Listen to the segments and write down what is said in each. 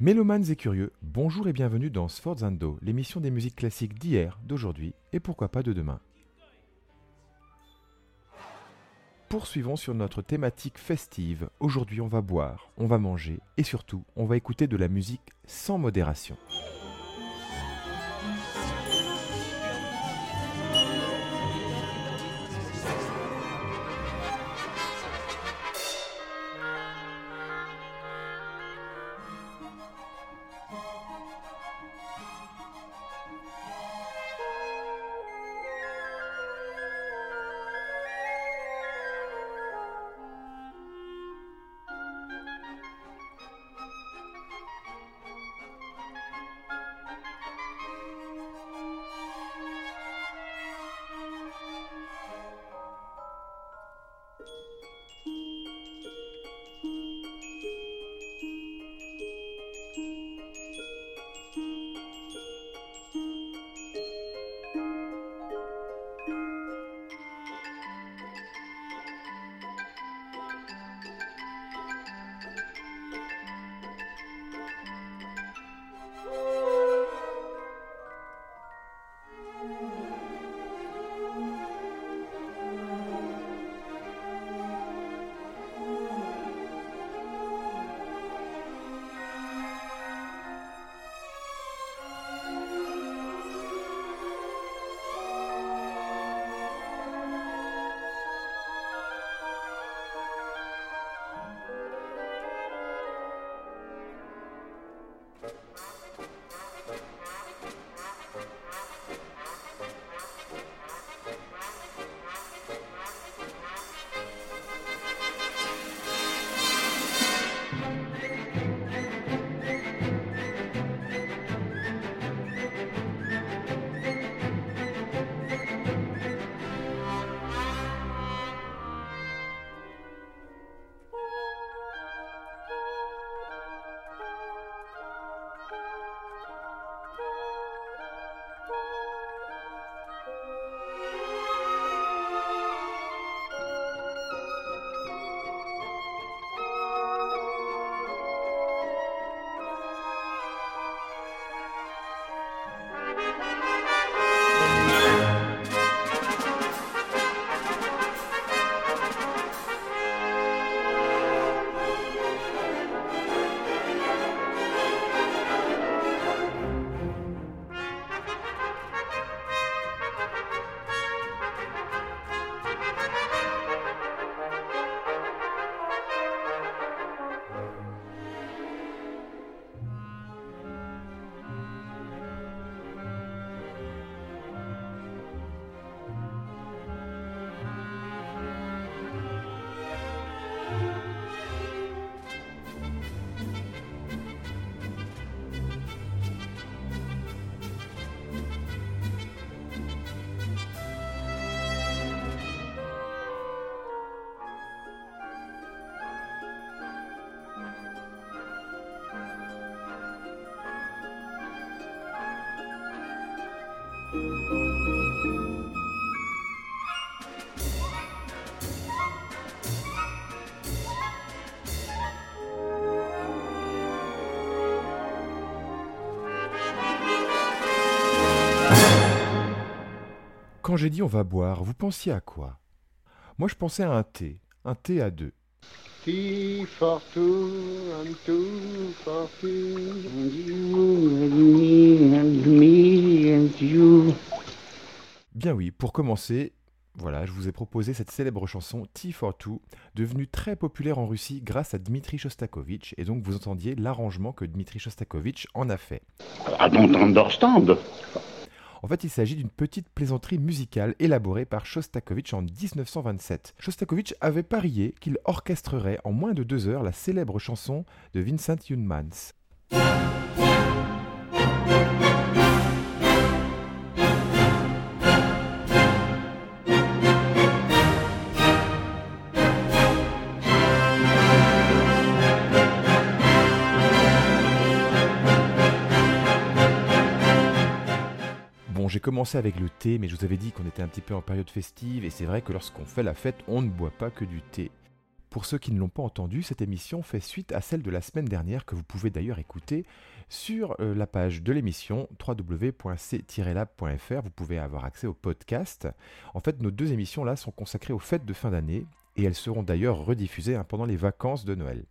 Mélomanes et curieux, bonjour et bienvenue dans Sforzando, l'émission des musiques classiques d'hier, d'aujourd'hui et pourquoi pas de demain. Poursuivons sur notre thématique festive. Aujourd'hui, on va boire, on va manger et surtout, on va écouter de la musique sans modération. Quand j'ai dit on va boire, vous pensiez à quoi? Moi je pensais à un thé, un thé à deux. You. Bien oui, pour commencer, voilà, je vous ai proposé cette célèbre chanson Tea for Two, devenue très populaire en Russie grâce à Dmitri Shostakovich, et donc vous entendiez l'arrangement que Dmitri Shostakovich en a fait. I don't understand. En fait, il s'agit d'une petite plaisanterie musicale élaborée par Shostakovich en 1927. Shostakovich avait parié qu'il orchestrerait en moins de deux heures la célèbre chanson de Vincent Youmans. J'ai commencé avec le thé, mais je vous avais dit qu'on était un petit peu en période festive, et c'est vrai que lorsqu'on fait la fête, on ne boit pas que du thé. Pour ceux qui ne l'ont pas entendu, cette émission fait suite à celle de la semaine dernière que vous pouvez d'ailleurs écouter sur euh, la page de l'émission www.c-lab.fr. Vous pouvez avoir accès au podcast. En fait, nos deux émissions là sont consacrées aux fêtes de fin d'année et elles seront d'ailleurs rediffusées hein, pendant les vacances de Noël.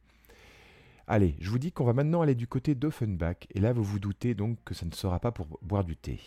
Allez, je vous dis qu'on va maintenant aller du côté d'Offenbach et là vous vous doutez donc que ça ne sera pas pour boire du thé.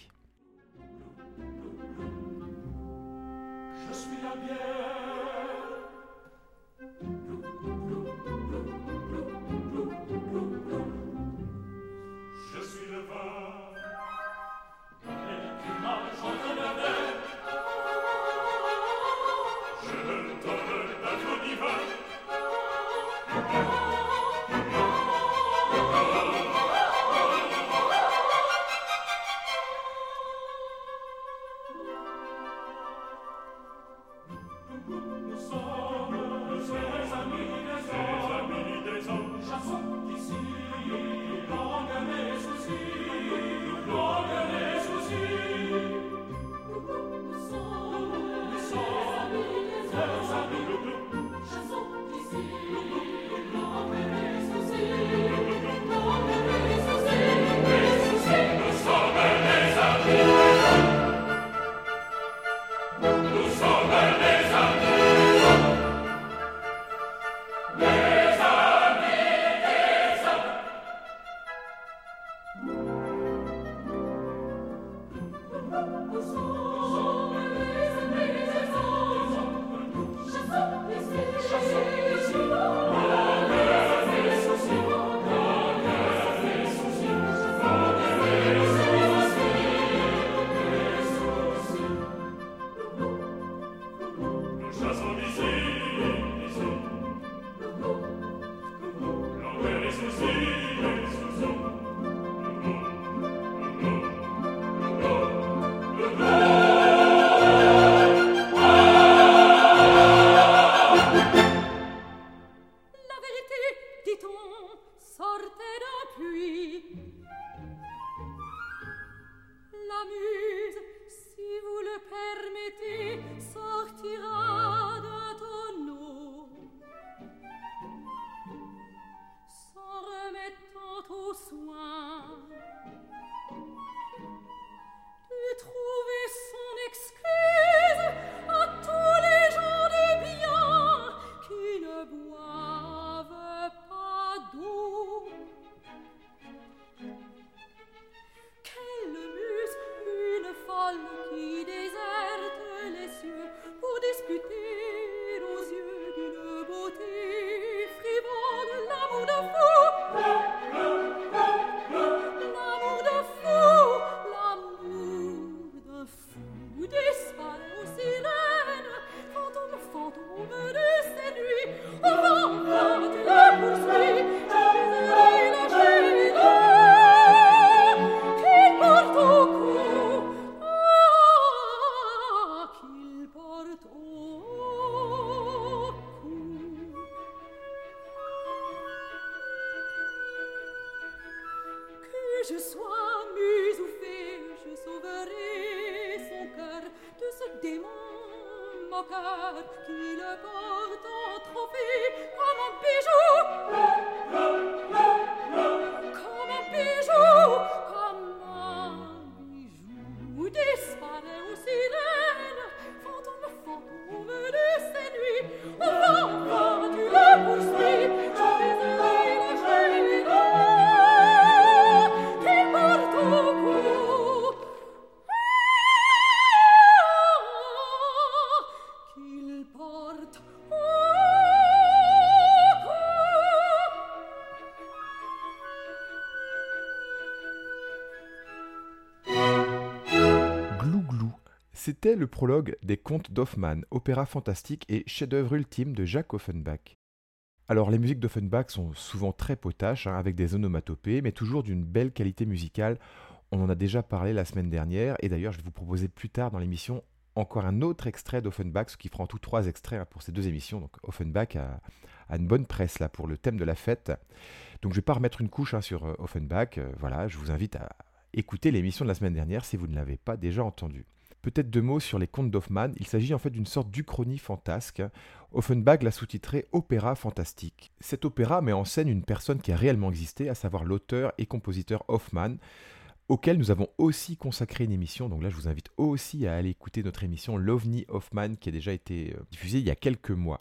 C'était le prologue des Contes d'Hoffmann, opéra fantastique et chef-d'œuvre ultime de Jacques Offenbach. Alors les musiques d'Offenbach sont souvent très potaches, hein, avec des onomatopées, mais toujours d'une belle qualité musicale. On en a déjà parlé la semaine dernière, et d'ailleurs je vais vous proposer plus tard dans l'émission encore un autre extrait d'Offenbach, ce qui fera en tout trois extraits hein, pour ces deux émissions. Donc Offenbach a, une bonne presse là pour le thème de la fête. Donc je vais pas remettre une couche hein, sur euh, Offenbach. Euh, voilà, je vous invite à écouter l'émission de la semaine dernière si vous ne l'avez pas déjà entendue. Peut-être deux mots sur les contes d'Hoffmann. Il s'agit en fait d'une sorte d'uchronie fantasque. Offenbach l'a sous-titré Opéra fantastique. Cet opéra met en scène une personne qui a réellement existé, à savoir l'auteur et compositeur Hoffmann, auquel nous avons aussi consacré une émission. Donc là, je vous invite aussi à aller écouter notre émission L'OVNI Hoffman qui a déjà été euh, diffusée il y a quelques mois.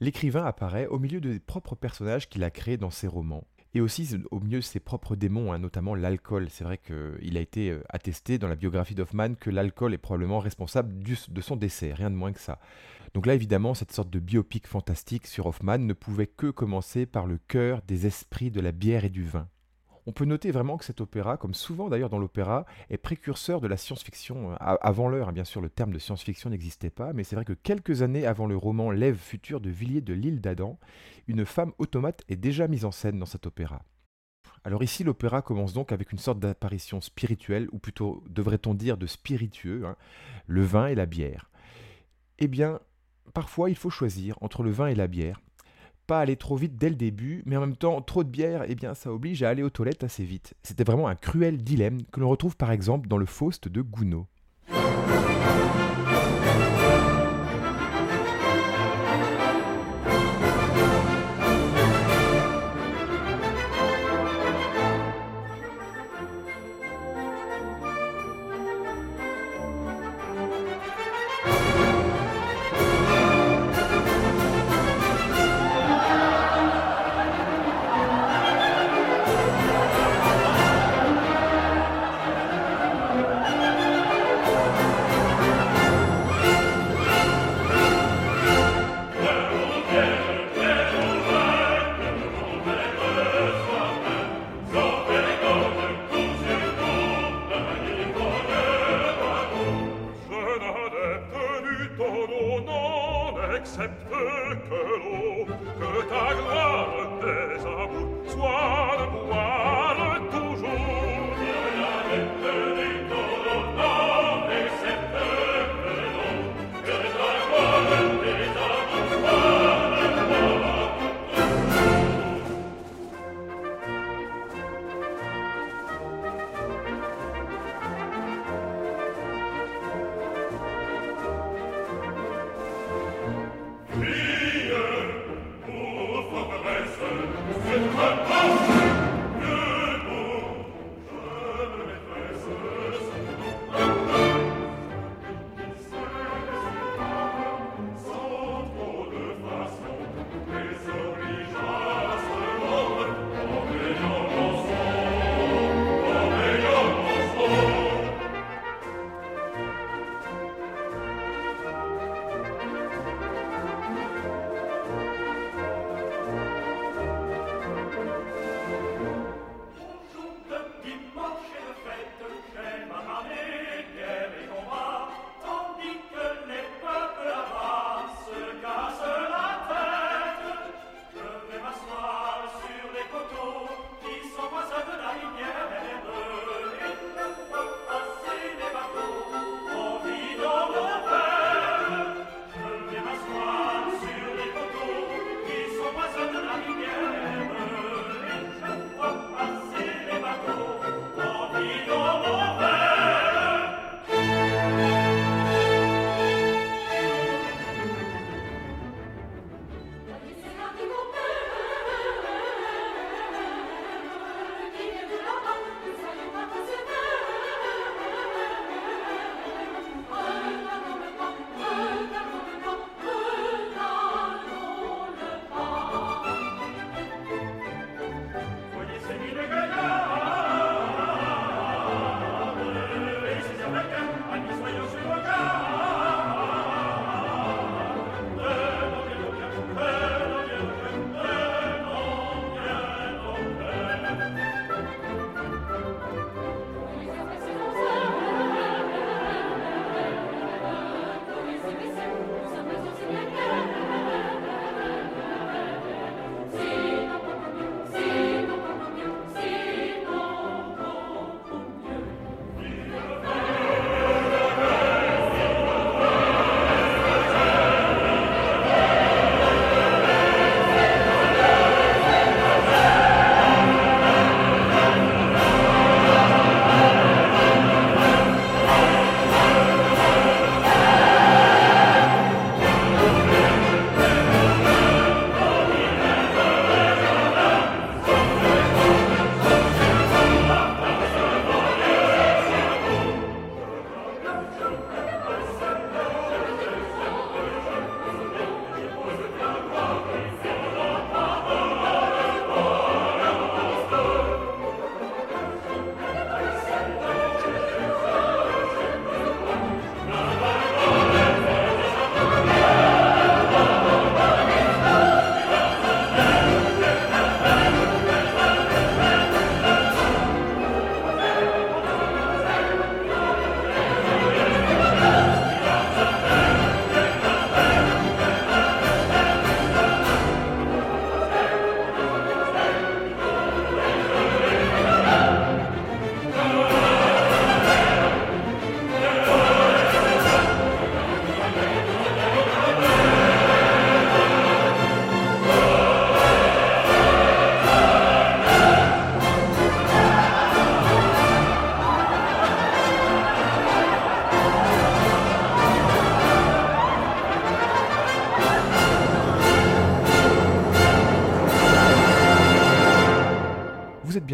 L'écrivain apparaît au milieu des propres personnages qu'il a créés dans ses romans. Et aussi au milieu de ses propres démons, hein, notamment l'alcool. C'est vrai qu'il a été euh, attesté dans la biographie d'Hoffman que l'alcool est probablement responsable de son décès, rien de moins que ça. Donc là, évidemment, cette sorte de biopic fantastique sur Hoffman ne pouvait que commencer par le cœur des esprits de la bière et du vin. On peut noter vraiment que cet opéra, comme souvent d'ailleurs dans l'opéra, est précurseur de la science-fiction. Euh, avant l'heure, hein, bien sûr, le terme de science-fiction n'existait pas, mais c'est vrai que quelques années avant le roman L'Ève future de Villiers de l'île d'Adam, une femme automate est déjà mise en scène dans cet opéra. Alors ici, l'opéra commence donc avec une sorte d'apparition spirituelle, ou plutôt devrait-on dire de spiritueux, hein, le vin et la bière. Eh bien, parfois il faut choisir entre le vin et la bière, pas aller trop vite dès le début, mais en même temps, trop de bière, eh bien, ça oblige à aller aux toilettes assez vite. C'était vraiment un cruel dilemme que l'on retrouve par exemple dans le Faust de Gounod.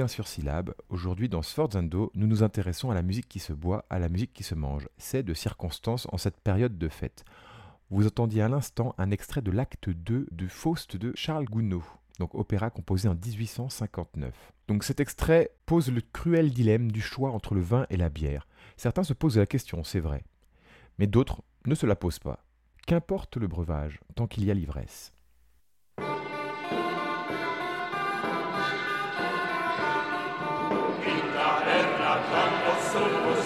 Sur syllabes. Aujourd'hui, dans Sforzando, nous nous intéressons à la musique qui se boit, à la musique qui se mange. C'est de circonstance en cette période de fête. Vous entendiez à l'instant un extrait de l'acte 2 du Faust de Charles Gounod, donc opéra composé en 1859. Donc cet extrait pose le cruel dilemme du choix entre le vin et la bière. Certains se posent la question, c'est vrai. Mais d'autres ne se la posent pas. Qu'importe le breuvage, tant qu'il y a l'ivresse. Christ.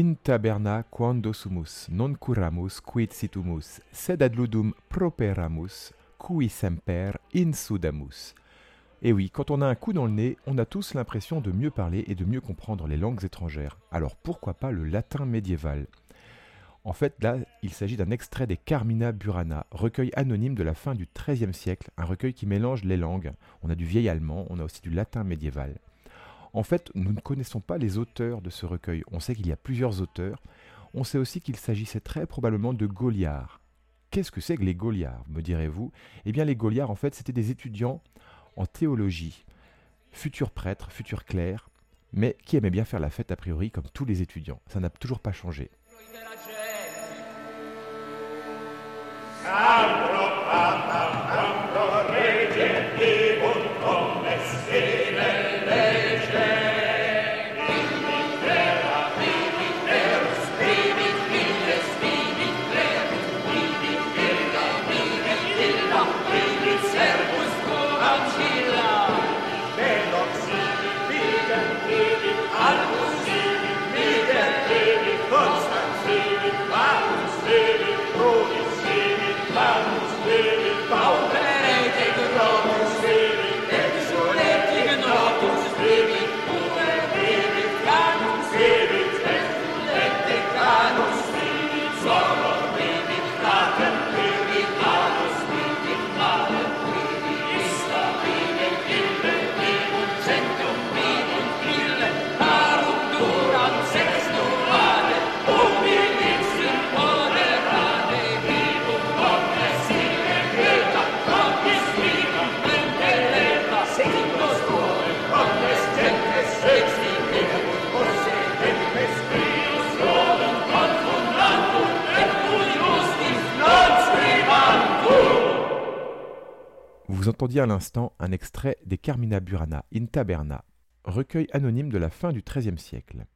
In taberna quando sumus, non curamus quid situmus, sed ad ludum properamus, cui semper insudamus. Et oui, quand on a un coup dans le nez, on a tous l'impression de mieux parler et de mieux comprendre les langues étrangères. Alors pourquoi pas le latin médiéval? En fait, là, il s'agit d'un extrait des Carmina Burana, recueil anonyme de la fin du XIIIe siècle, un recueil qui mélange les langues. On a du vieil allemand, on a aussi du latin médiéval. En fait, nous ne connaissons pas les auteurs de ce recueil. On sait qu'il y a plusieurs auteurs. On sait aussi qu'il s'agissait très probablement de Gauliards. Qu'est-ce que c'est que les Gauliards, me direz-vous? Eh bien, les Gauliards, en fait, c'était des étudiants en théologie, futurs prêtres, futurs clercs, mais qui aimaient bien faire la fête a priori comme tous les étudiants. Ça n'a toujours pas changé. Vous entendiez à l'instant un extrait des Carmina Burana in Taberna, recueil anonyme de la fin du XIIIe siècle.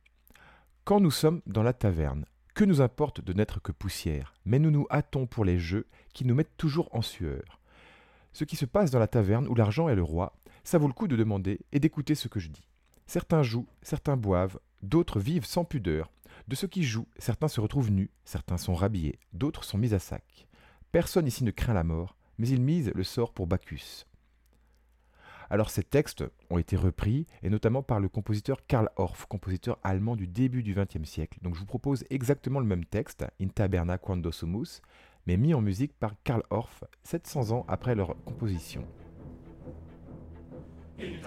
Quand nous sommes dans la taverne, que nous importe de n'être que poussière, mais nous nous hâtons pour les jeux qui nous mettent toujours en sueur. Ce qui se passe dans la taverne où l'argent est le roi, ça vaut le coup de demander et d'écouter ce que je dis. Certains jouent, certains boivent, d'autres vivent sans pudeur. De ceux qui jouent, certains se retrouvent nus, certains sont rhabillés, d'autres sont mis à sac. Personne ici ne craint la mort, mais il mise le sort pour Bacchus. Alors ces textes ont été repris, et notamment par le compositeur Karl Orff, compositeur allemand du début du XXe siècle. Donc je vous propose exactement le même texte, In taberna quando sumus, mais mis en musique par Karl Orff 700 ans après leur composition. Êtes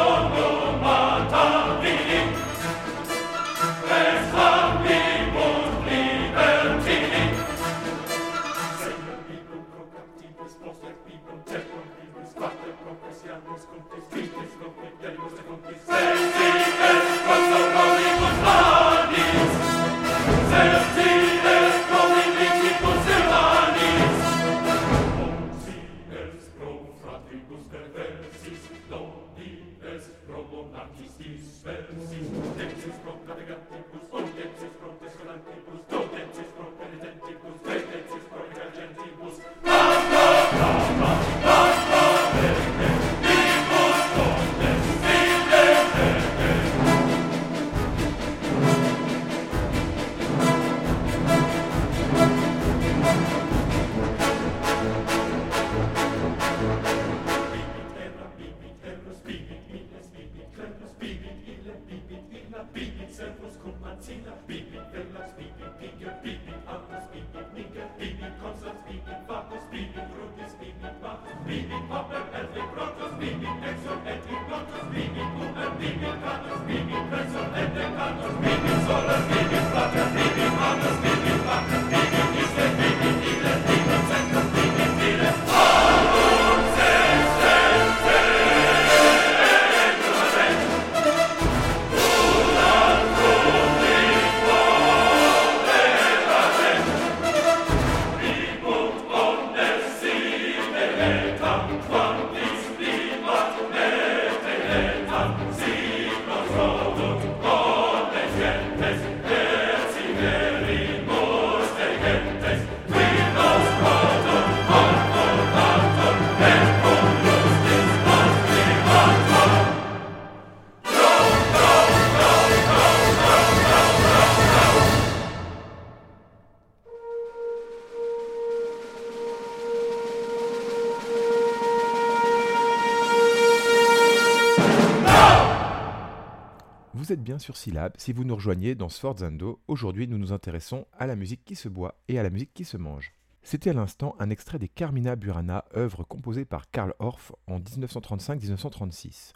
sur Syllab si vous nous rejoignez dans Sforzando. Aujourd'hui, nous nous intéressons à la musique qui se boit et à la musique qui se mange. C'était à l'instant un extrait des Carmina Burana, œuvre composée par Karl Orff en 1935-1936.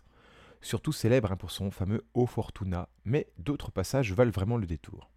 Surtout célèbre hein, pour son fameux O Fortuna, mais d'autres passages valent vraiment le détour.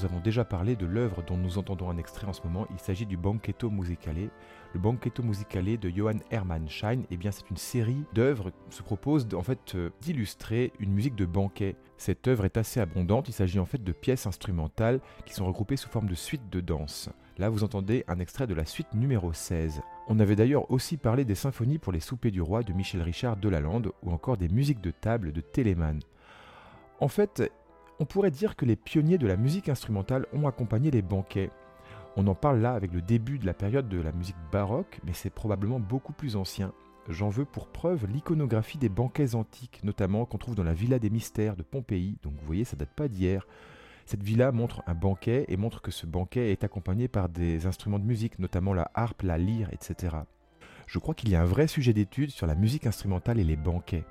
Nous avons déjà parlé de l'œuvre dont nous entendons un extrait en ce moment. Il s'agit du Banchetto Musicale. Le Banchetto Musicale de Johann Hermann Schein, eh bien, c'est une série d'œuvres qui se propose en fait euh, d'illustrer une musique de banquet. Cette œuvre est assez abondante. Il s'agit en fait de pièces instrumentales qui sont regroupées sous forme de suites de danse. Là, vous entendez un extrait de la suite numéro 16. On avait d'ailleurs aussi parlé des symphonies pour les soupers du roi de Michel Richard Delalande ou encore des musiques de table de Telemann. En fait, on pourrait dire que les pionniers de la musique instrumentale ont accompagné les banquets. On en parle là avec le début de la période de la musique baroque, mais c'est probablement beaucoup plus ancien. J'en veux pour preuve l'iconographie des banquets antiques, notamment qu'on trouve dans la Villa des Mystères de Pompéi, donc vous voyez ça date pas d'hier. Cette villa montre un banquet et montre que ce banquet est accompagné par des instruments de musique, notamment la harpe, la lyre, etc. Je crois qu'il y a un vrai sujet d'étude sur la musique instrumentale et les banquets.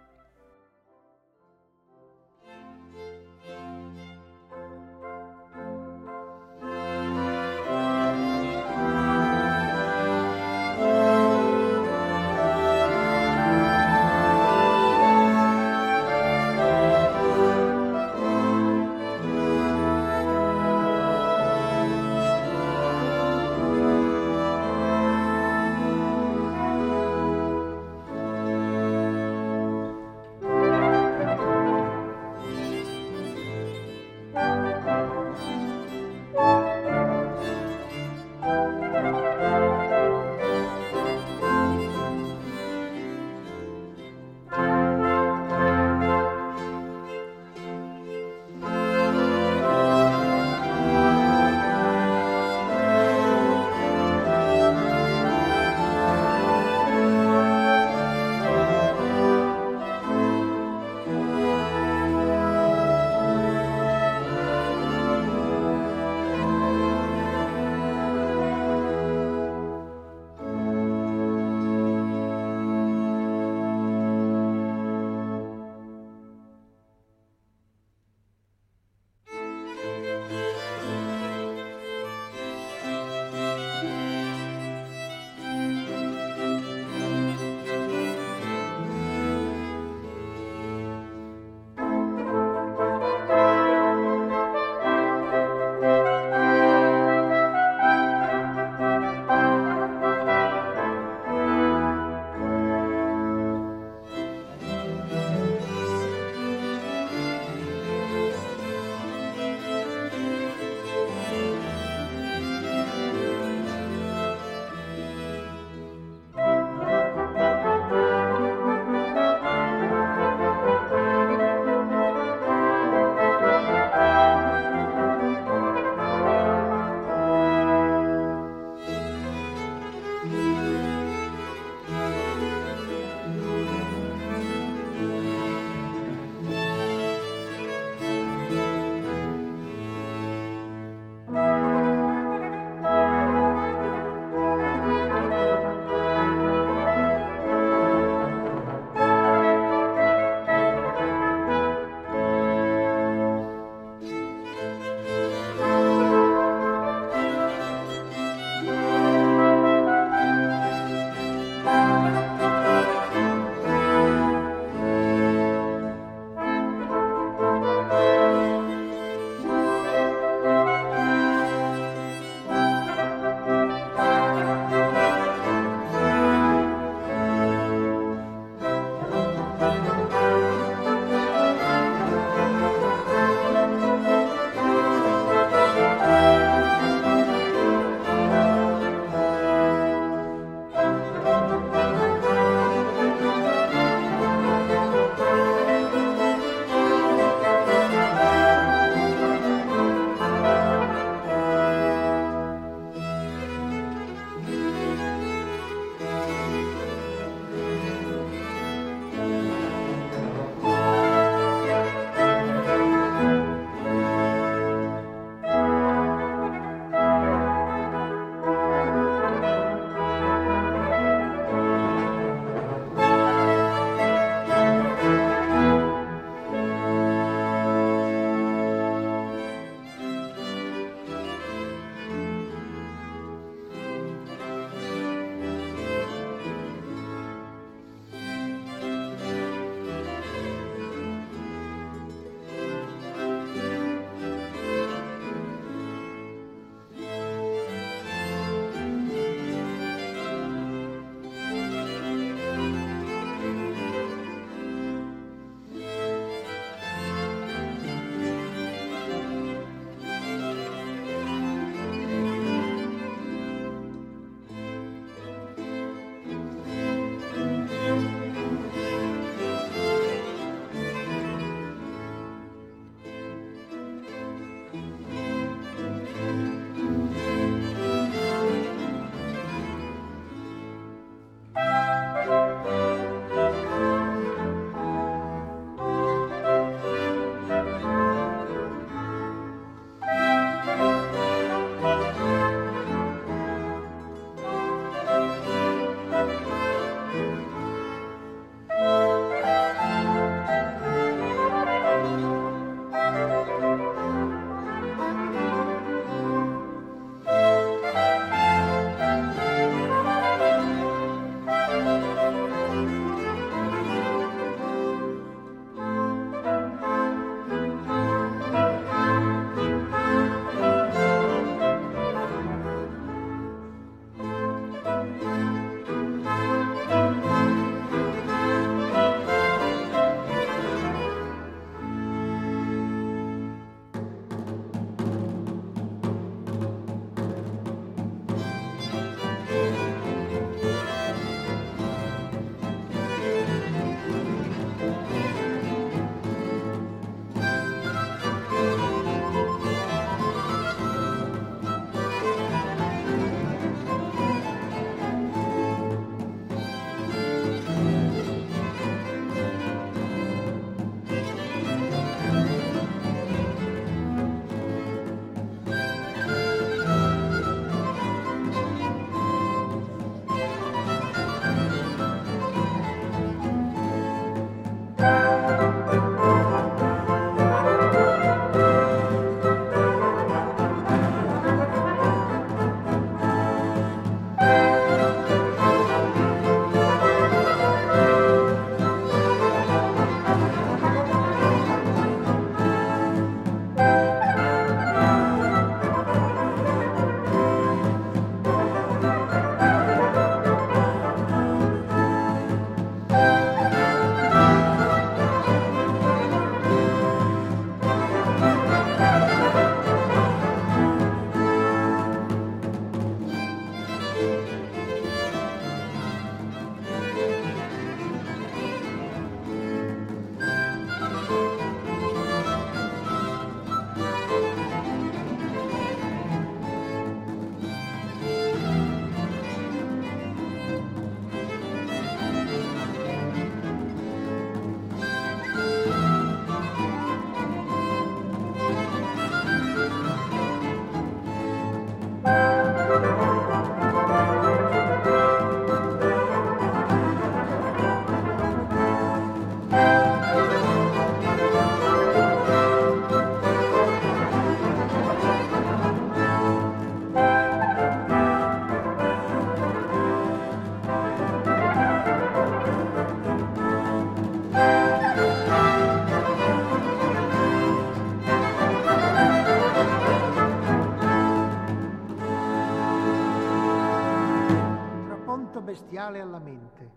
Bestiale alla mente.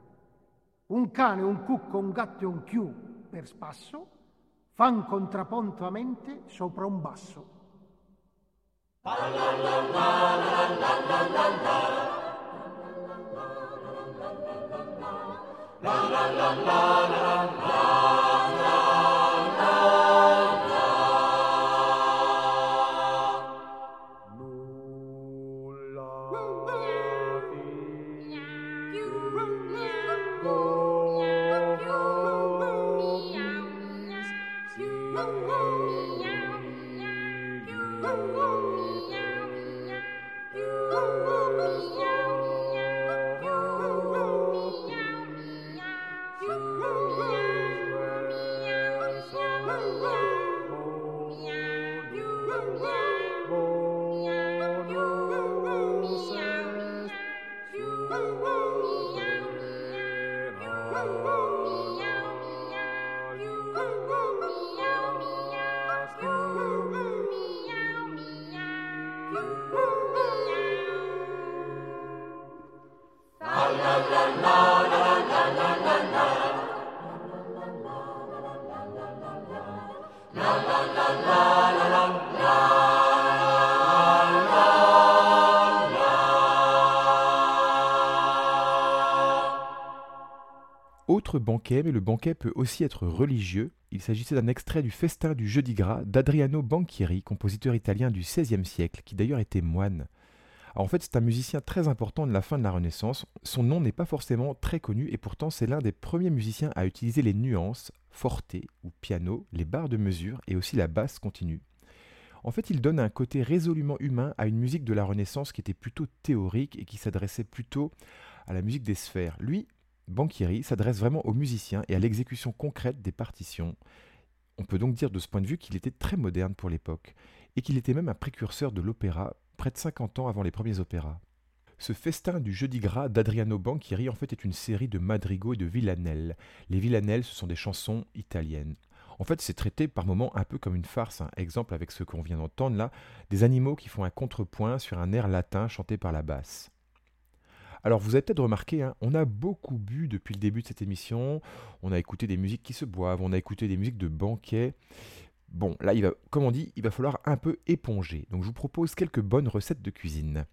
Un cane, un cucco, un gatto e un chiù per spasso fan contrapponto a mente sopra un basso. Autre mais le banquet peut aussi être religieux. Il s'agissait d'un extrait du Festin du Jeudi Gras d'Adriano Banchieri, compositeur italien du XVIe siècle, qui d'ailleurs était moine. En fait, c'est un musicien très important de la fin de la Renaissance. Son nom n'est pas forcément très connu et pourtant c'est l'un des premiers musiciens à utiliser les nuances, forte ou piano, les barres de mesure et aussi la basse continue. En fait, il donne un côté résolument humain à une musique de la Renaissance qui était plutôt théorique et qui s'adressait plutôt à la musique des sphères. Lui, Banchieri s'adresse vraiment aux musiciens et à l'exécution concrète des partitions. On peut donc dire de ce point de vue qu'il était très moderne pour l'époque, et qu'il était même un précurseur de l'opéra, près de 50 ans avant les premiers opéras. Ce festin du Jeudi Gras d'Adriano Banchieri en fait est une série de madrigaux et de villanelles. Les villanelles, ce sont des chansons italiennes. En fait, c'est traité par moments un peu comme une farce. hein. Exemple avec ce qu'on vient d'entendre là, des animaux qui font un contrepoint sur un air latin chanté par la basse. Alors vous avez peut-être remarqué, hein, on a beaucoup bu depuis le début de cette émission, on a écouté des musiques qui se boivent, on a écouté des musiques de banquet. Bon, là, il va, comme on dit, il va falloir un peu éponger. Donc je vous propose quelques bonnes recettes de cuisine.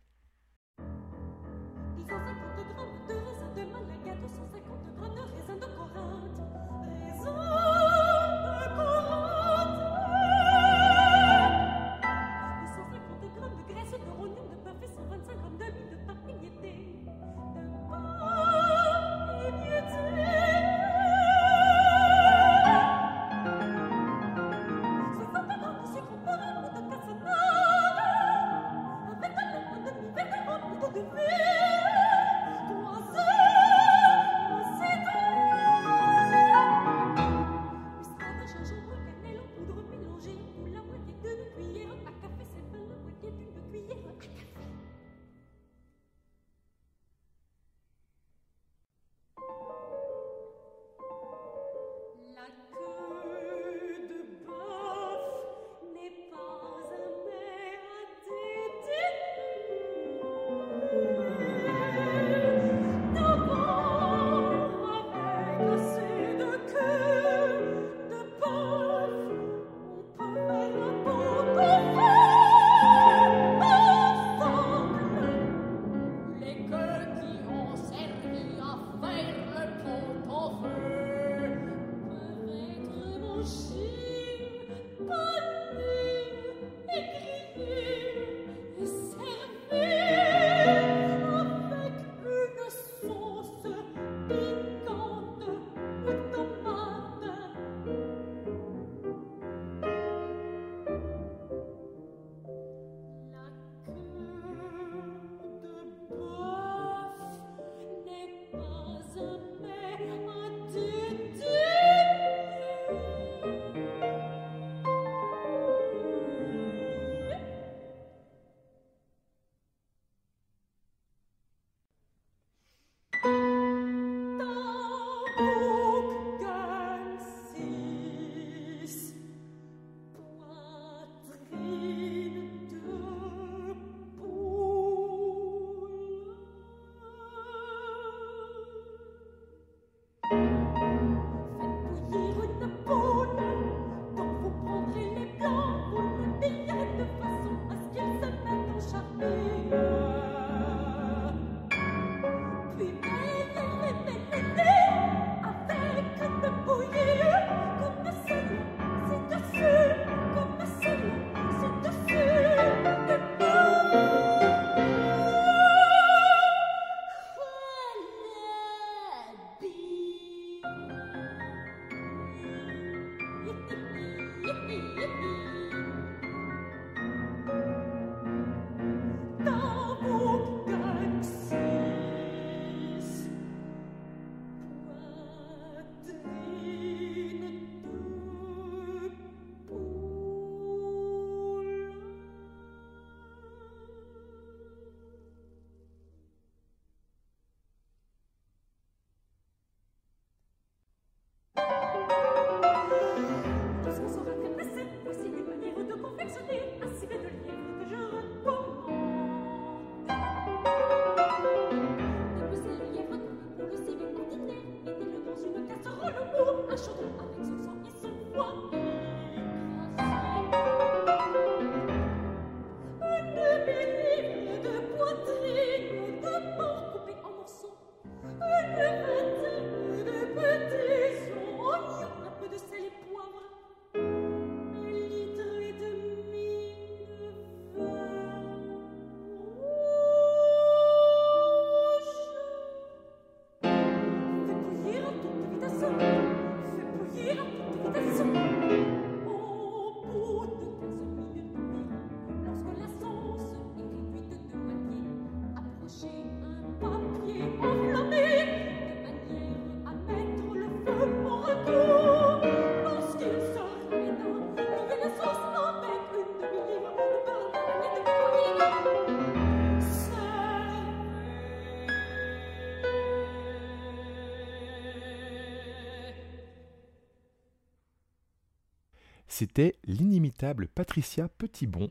C'était l'inimitable Patricia Petitbon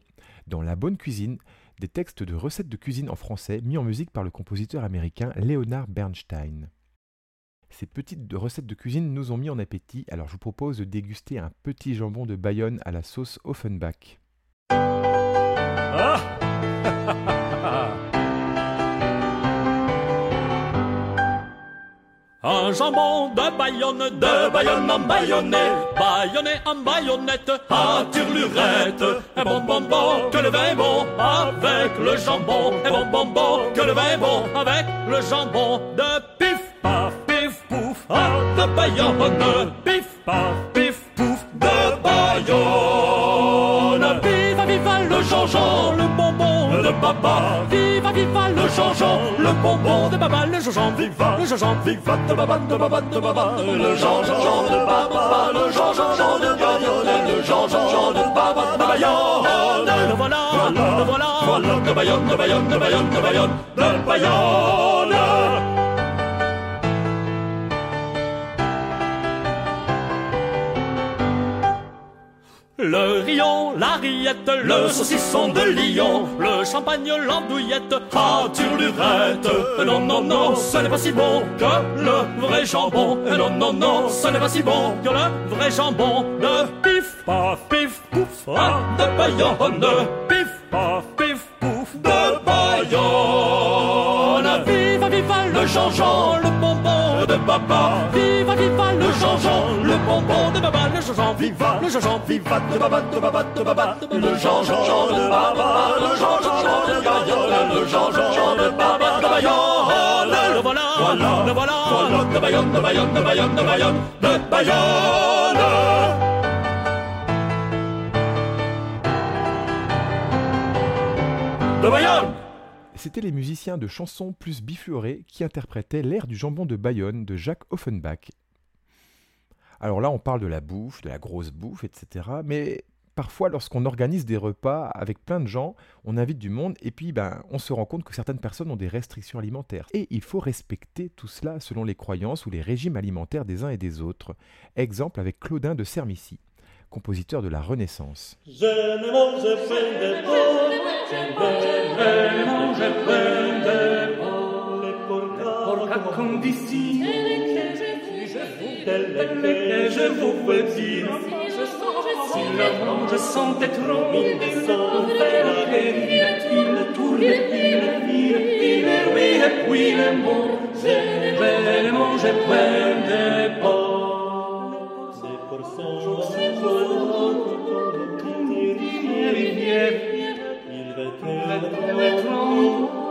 dans La Bonne Cuisine, des textes de recettes de cuisine en français mis en musique par le compositeur américain Leonard Bernstein. Ces petites recettes de cuisine nous ont mis en appétit, alors je vous propose de déguster un petit jambon de Bayonne à la sauce Offenbach. Un jambon de Bayonne, de Bayonne en baïonné, baïonné en baïonnette, à turlurette. Un bon bon bon, que le vin bon, avec le jambon. Un bon bon bon, que le vin bon, avec le jambon. De pif, paf, pif, pouf, ah, de Bayonne. Pif, paf, pif, bonbon de papa. Viva, viva le Jean-Jean, le bonbon de papa. Le Jean-Jean, viva, le Jean-Jean, viva de papa, de papa, de papa. Le Jean-Jean de papa, le Jean-Jean de Bayonne, le Jean-Jean de papa de Bayonne. Le voilà, le voilà, voilà de Bayonne, de Bayonne, de Bayonne, de Bayonne, de Bayonne. Le rion, la rillette, le saucisson de Lyon, le champagne, l'andouillette, à turlurette. Non, non, non, ce n'est pas si bon que le vrai jambon. Non, non, non, ce n'est pas si bon que le vrai jambon. De pif, paf, pif, pouf, ah, de Bayonne. Pif, paf, pif, pouf, de Bayonne. Viva, viva le Jean-Jean, le bonbon de papa. Viva, viva le Jean-Jean, le bonbon de papa. Le Jean-Jean, viva, le Jean-Jean, viva de papa, de papa, de papa. Le Jean-Jean de papa, le Jean-Jean de Bayonne, le Jean-Jean de papa de Bayonne. Le voilà, voilà, le voilà, voilà, de Bayonne, de Bayonne, de Bayonne, de Bayonne, de Bayonne. De Bayonne C'étaient les musiciens de chansons plus bifurées qui interprétaient l'air du jambon de Bayonne de Jacques Offenbach. Alors là, on parle de la bouffe, de la grosse bouffe, etc. Mais parfois, lorsqu'on organise des repas avec plein de gens, on invite du monde et puis ben, on se rend compte que certaines personnes ont des restrictions alimentaires. Et il faut respecter tout cela selon les croyances ou les régimes alimentaires des uns et des autres. Exemple avec Claudin de Sermici, compositeur de la Renaissance. Je ne mange point de porc, je ne mange point de porc. Je vous veux dire. Si le mange sans être mis des faire guérir, il tourne, il vire, il oui et puis le mot. Je ne mange point de porc. C'est pour son rivière, il va être. Il lui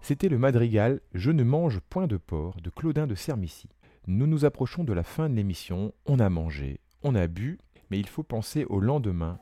C'était le madrigal Je ne mange point de porc de Claudin de Sermici. Nous nous approchons de la fin de l'émission, on a mangé, on a bu, mais il faut penser au lendemain.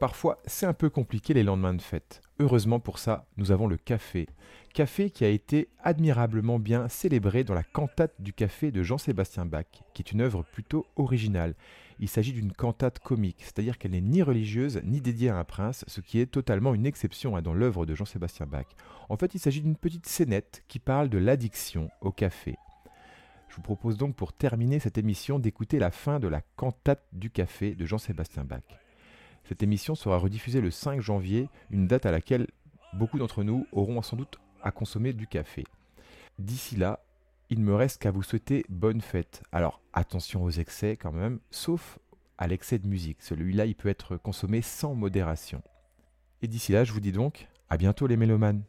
Parfois, c'est un peu compliqué les lendemains de fête. Heureusement pour ça, nous avons le café. Café qui a été admirablement bien célébré dans la cantate du café de Jean-Sébastien Bach, qui est une œuvre plutôt originale. Il s'agit d'une cantate comique, c'est-à-dire qu'elle n'est ni religieuse ni dédiée à un prince, ce qui est totalement une exception hein, dans l'œuvre de Jean-Sébastien Bach. En fait, il s'agit d'une petite scénette qui parle de l'addiction au café. Je vous propose donc pour terminer cette émission d'écouter la fin de la cantate du café de Jean-Sébastien Bach. Cette émission sera rediffusée le 5 janvier, une date à laquelle beaucoup d'entre nous auront sans doute à consommer du café. D'ici là, il me reste qu'à vous souhaiter bonne fête. Alors attention aux excès quand même, sauf à l'excès de musique. Celui-là, il peut être consommé sans modération. Et d'ici là, je vous dis donc à bientôt les mélomanes.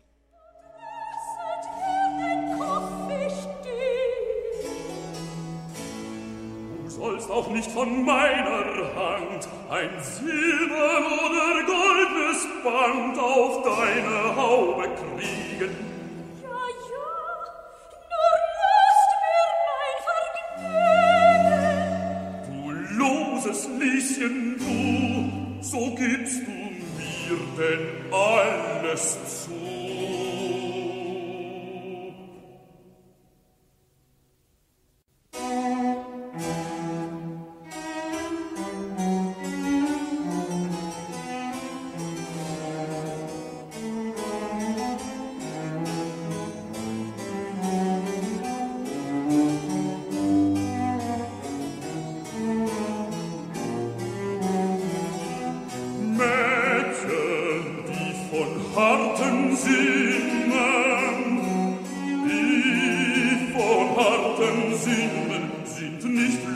Ein silbern oder goldnes Band auf deine Haube kriegen,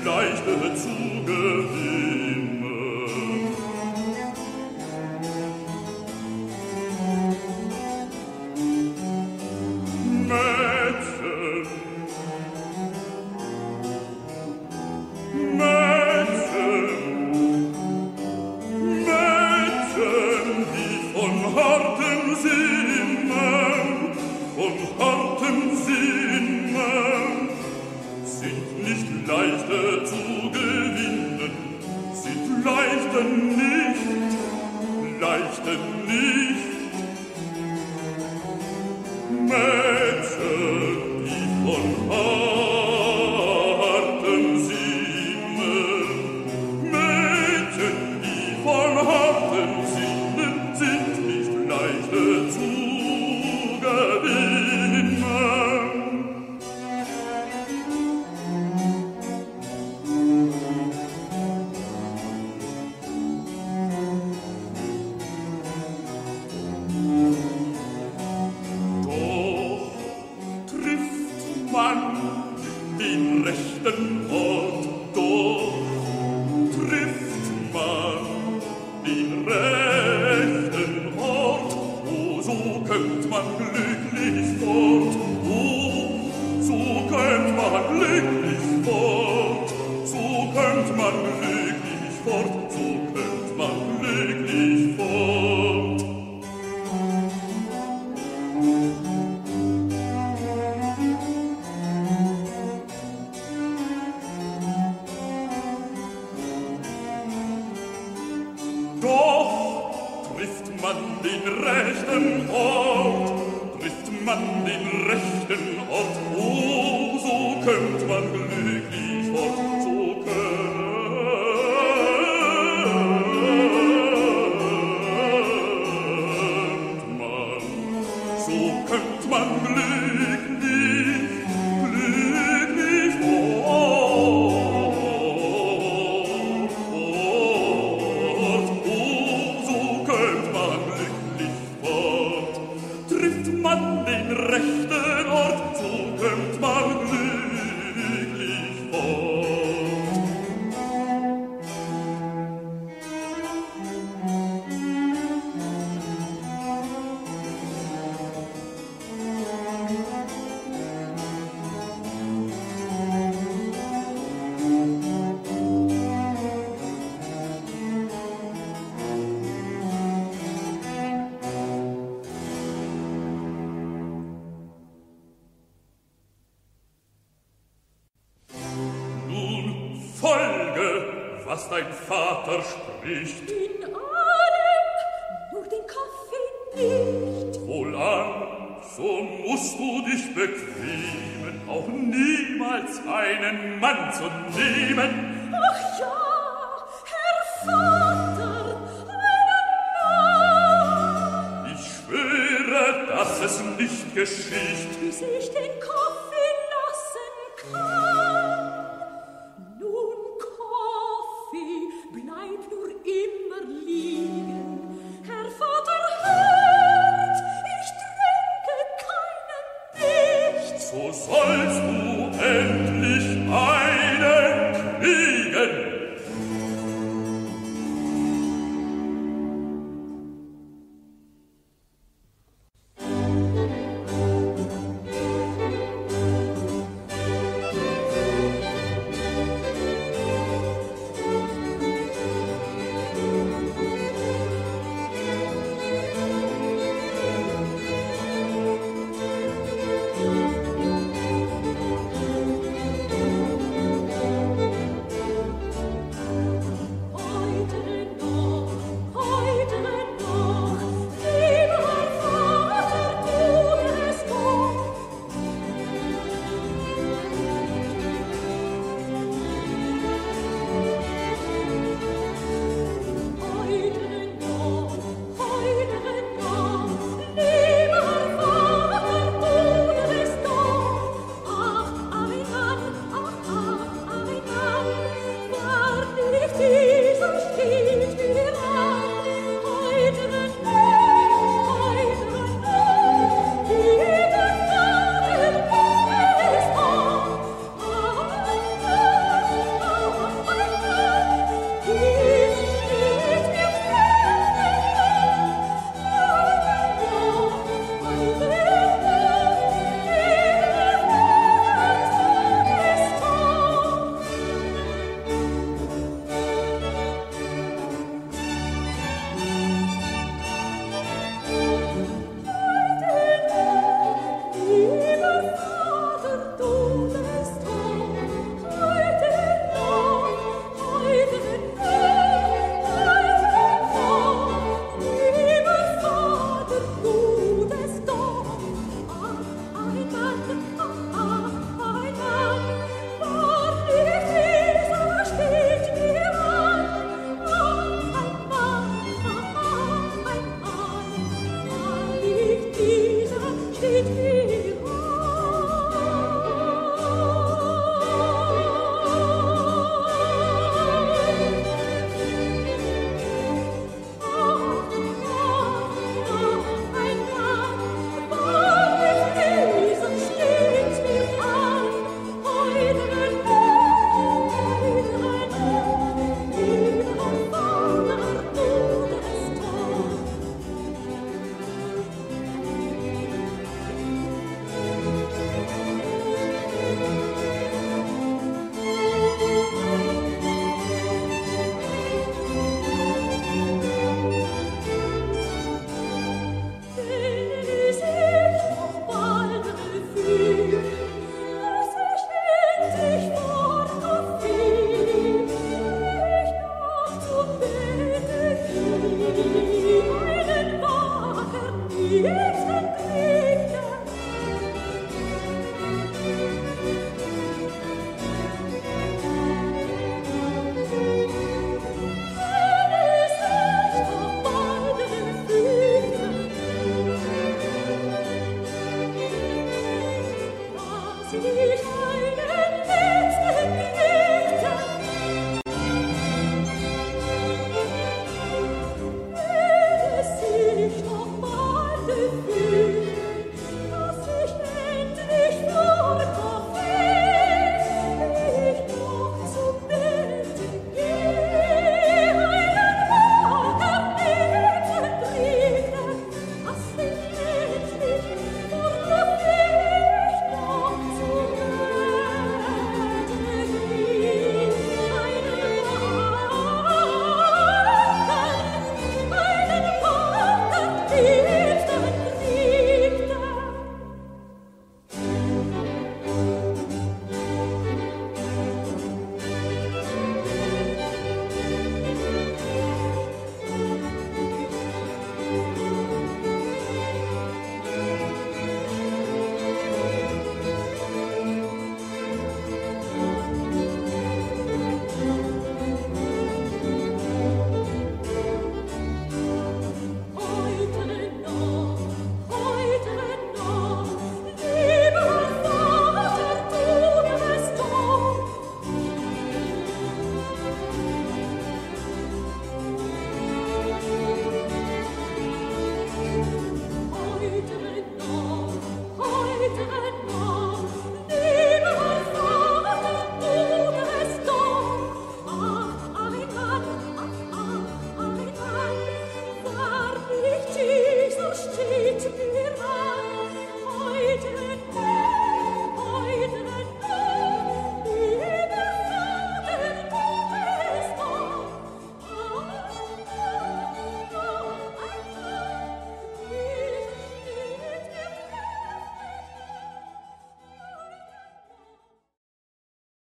nicht leicht Doch trifft man den rechten Ort, trifft man den rechten Ort, oh, so kömmt man glücklich fort. so sollst du endlich ein.